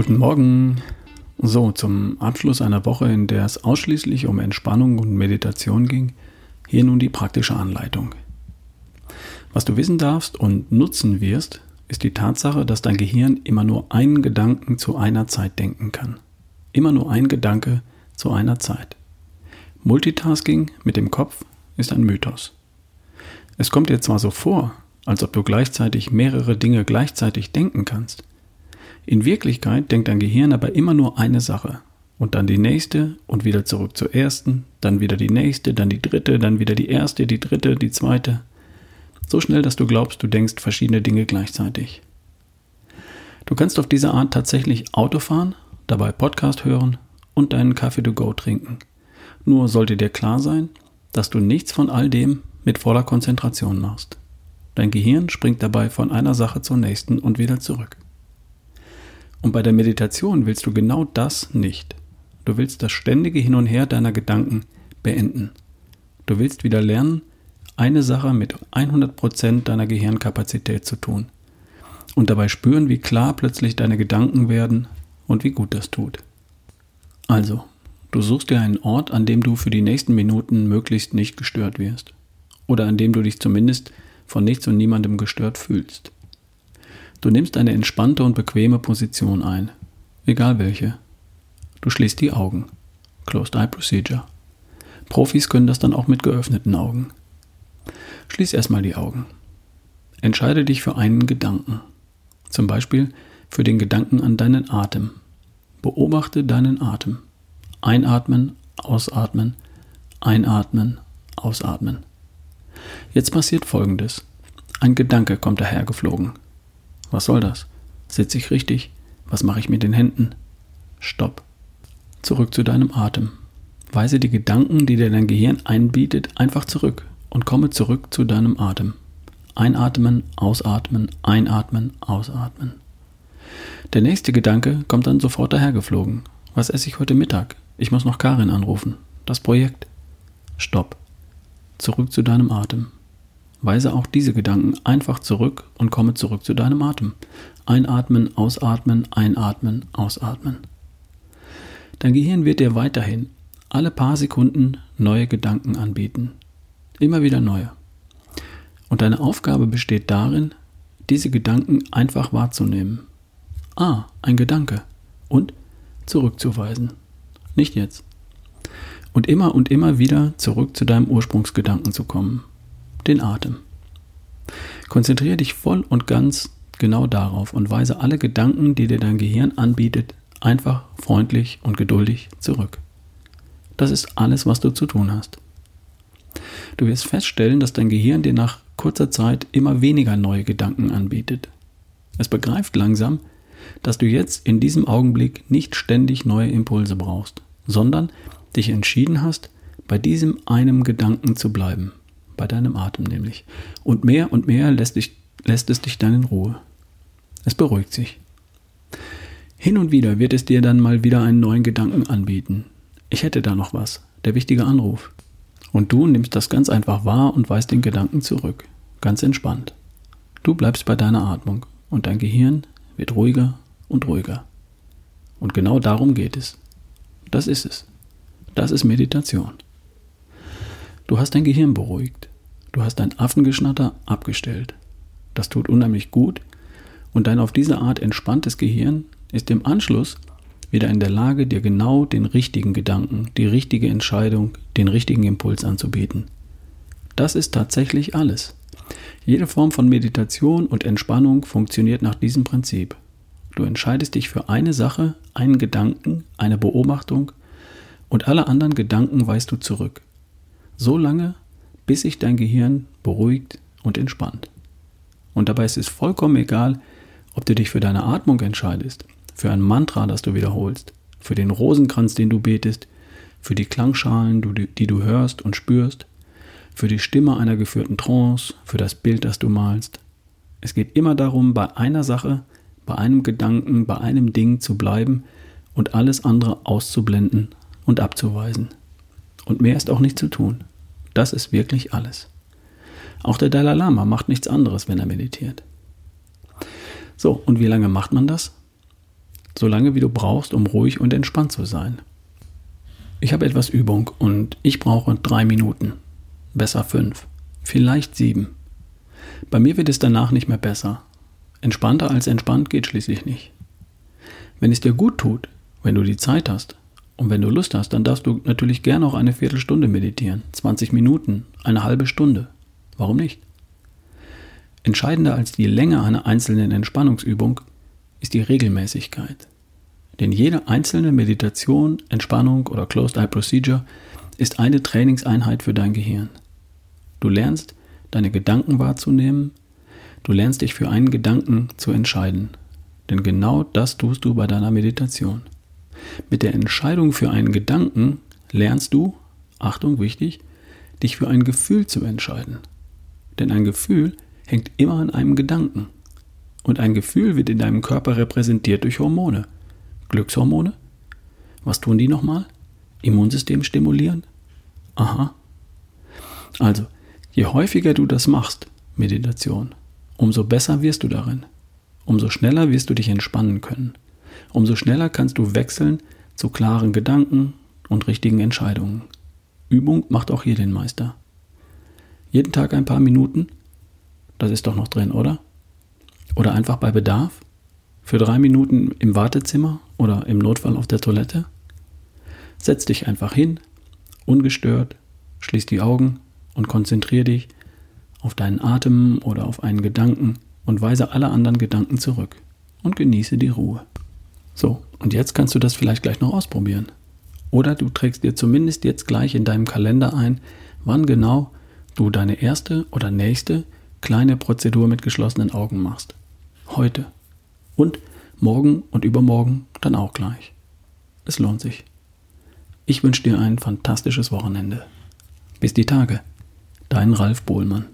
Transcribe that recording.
Guten Morgen. So, zum Abschluss einer Woche, in der es ausschließlich um Entspannung und Meditation ging, hier nun die praktische Anleitung. Was du wissen darfst und nutzen wirst, ist die Tatsache, dass dein Gehirn immer nur einen Gedanken zu einer Zeit denken kann. Immer nur ein Gedanke zu einer Zeit. Multitasking mit dem Kopf ist ein Mythos. Es kommt dir zwar so vor, als ob du gleichzeitig mehrere Dinge gleichzeitig denken kannst. In Wirklichkeit denkt dein Gehirn aber immer nur eine Sache und dann die nächste und wieder zurück zur ersten, dann wieder die nächste, dann die dritte, dann wieder die erste, die dritte, die zweite. So schnell, dass du glaubst, du denkst verschiedene Dinge gleichzeitig. Du kannst auf diese Art tatsächlich Auto fahren, dabei Podcast hören und deinen Kaffee to go trinken. Nur sollte dir klar sein, dass du nichts von all dem mit voller Konzentration machst. Dein Gehirn springt dabei von einer Sache zur nächsten und wieder zurück. Und bei der Meditation willst du genau das nicht. Du willst das ständige Hin und Her deiner Gedanken beenden. Du willst wieder lernen, eine Sache mit 100% deiner Gehirnkapazität zu tun. Und dabei spüren, wie klar plötzlich deine Gedanken werden und wie gut das tut. Also, du suchst dir einen Ort, an dem du für die nächsten Minuten möglichst nicht gestört wirst. Oder an dem du dich zumindest von nichts und niemandem gestört fühlst. Du nimmst eine entspannte und bequeme Position ein, egal welche. Du schließt die Augen. Closed Eye Procedure. Profis können das dann auch mit geöffneten Augen. Schließ erstmal die Augen. Entscheide dich für einen Gedanken. Zum Beispiel für den Gedanken an deinen Atem. Beobachte deinen Atem. Einatmen, ausatmen, einatmen, ausatmen. Jetzt passiert Folgendes. Ein Gedanke kommt dahergeflogen. Was soll das? Sitze ich richtig? Was mache ich mit den Händen? Stopp. Zurück zu deinem Atem. Weise die Gedanken, die dir dein Gehirn einbietet, einfach zurück und komme zurück zu deinem Atem. Einatmen, ausatmen, einatmen, ausatmen. Der nächste Gedanke kommt dann sofort dahergeflogen. Was esse ich heute Mittag? Ich muss noch Karin anrufen. Das Projekt. Stopp. Zurück zu deinem Atem. Weise auch diese Gedanken einfach zurück und komme zurück zu deinem Atem. Einatmen, ausatmen, einatmen, ausatmen. Dein Gehirn wird dir weiterhin alle paar Sekunden neue Gedanken anbieten. Immer wieder neue. Und deine Aufgabe besteht darin, diese Gedanken einfach wahrzunehmen. Ah, ein Gedanke. Und zurückzuweisen. Nicht jetzt. Und immer und immer wieder zurück zu deinem Ursprungsgedanken zu kommen. Den Atem. Konzentriere dich voll und ganz genau darauf und weise alle Gedanken, die dir dein Gehirn anbietet, einfach freundlich und geduldig zurück. Das ist alles, was du zu tun hast. Du wirst feststellen, dass dein Gehirn dir nach kurzer Zeit immer weniger neue Gedanken anbietet. Es begreift langsam, dass du jetzt in diesem Augenblick nicht ständig neue Impulse brauchst, sondern dich entschieden hast, bei diesem einem Gedanken zu bleiben, bei deinem Atem nämlich. Und mehr und mehr lässt, dich, lässt es dich dann in Ruhe. Es beruhigt sich. Hin und wieder wird es dir dann mal wieder einen neuen Gedanken anbieten. Ich hätte da noch was, der wichtige Anruf. Und du nimmst das ganz einfach wahr und weist den Gedanken zurück. Ganz entspannt. Du bleibst bei deiner Atmung und dein Gehirn wird ruhiger und ruhiger. Und genau darum geht es. Das ist es. Das ist Meditation. Du hast dein Gehirn beruhigt. Du hast dein Affengeschnatter abgestellt. Das tut unheimlich gut und dein auf diese Art entspanntes Gehirn ist im Anschluss wieder in der Lage, dir genau den richtigen Gedanken, die richtige Entscheidung, den richtigen Impuls anzubieten. Das ist tatsächlich alles. Jede Form von Meditation und Entspannung funktioniert nach diesem Prinzip. Du entscheidest dich für eine Sache, einen Gedanken, eine Beobachtung und alle anderen Gedanken weist du zurück. So lange, bis sich dein Gehirn beruhigt und entspannt. Und dabei ist es vollkommen egal, ob du dich für deine Atmung entscheidest, für ein Mantra, das du wiederholst, für den Rosenkranz, den du betest, für die Klangschalen, die du hörst und spürst, für die Stimme einer geführten Trance, für das Bild, das du malst. Es geht immer darum, bei einer Sache, bei einem Gedanken, bei einem Ding zu bleiben und alles andere auszublenden und abzuweisen. Und mehr ist auch nicht zu tun. Das ist wirklich alles. Auch der Dalai Lama macht nichts anderes, wenn er meditiert. So, und wie lange macht man das? So lange wie du brauchst, um ruhig und entspannt zu sein. Ich habe etwas Übung und ich brauche drei Minuten. Besser fünf. Vielleicht sieben. Bei mir wird es danach nicht mehr besser. Entspannter als entspannt geht schließlich nicht. Wenn es dir gut tut, wenn du die Zeit hast und wenn du Lust hast, dann darfst du natürlich gerne auch eine Viertelstunde meditieren, 20 Minuten, eine halbe Stunde. Warum nicht? Entscheidender als die Länge einer einzelnen Entspannungsübung ist die Regelmäßigkeit. Denn jede einzelne Meditation, Entspannung oder Closed Eye Procedure ist eine Trainingseinheit für dein Gehirn. Du lernst, deine Gedanken wahrzunehmen, du lernst dich für einen Gedanken zu entscheiden. Denn genau das tust du bei deiner Meditation. Mit der Entscheidung für einen Gedanken lernst du, Achtung wichtig, dich für ein Gefühl zu entscheiden. Denn ein Gefühl hängt immer an einem Gedanken. Und ein Gefühl wird in deinem Körper repräsentiert durch Hormone. Glückshormone? Was tun die nochmal? Immunsystem stimulieren? Aha. Also, je häufiger du das machst, Meditation, umso besser wirst du darin. Umso schneller wirst du dich entspannen können. Umso schneller kannst du wechseln zu klaren Gedanken und richtigen Entscheidungen. Übung macht auch hier den Meister. Jeden Tag ein paar Minuten das ist doch noch drin, oder? Oder einfach bei Bedarf? Für drei Minuten im Wartezimmer oder im Notfall auf der Toilette? Setz dich einfach hin, ungestört, schließ die Augen und konzentriere dich auf deinen Atem oder auf einen Gedanken und weise alle anderen Gedanken zurück und genieße die Ruhe. So, und jetzt kannst du das vielleicht gleich noch ausprobieren. Oder du trägst dir zumindest jetzt gleich in deinem Kalender ein, wann genau du deine erste oder nächste kleine Prozedur mit geschlossenen Augen machst. Heute. Und morgen und übermorgen dann auch gleich. Es lohnt sich. Ich wünsche dir ein fantastisches Wochenende. Bis die Tage. Dein Ralf Bohlmann.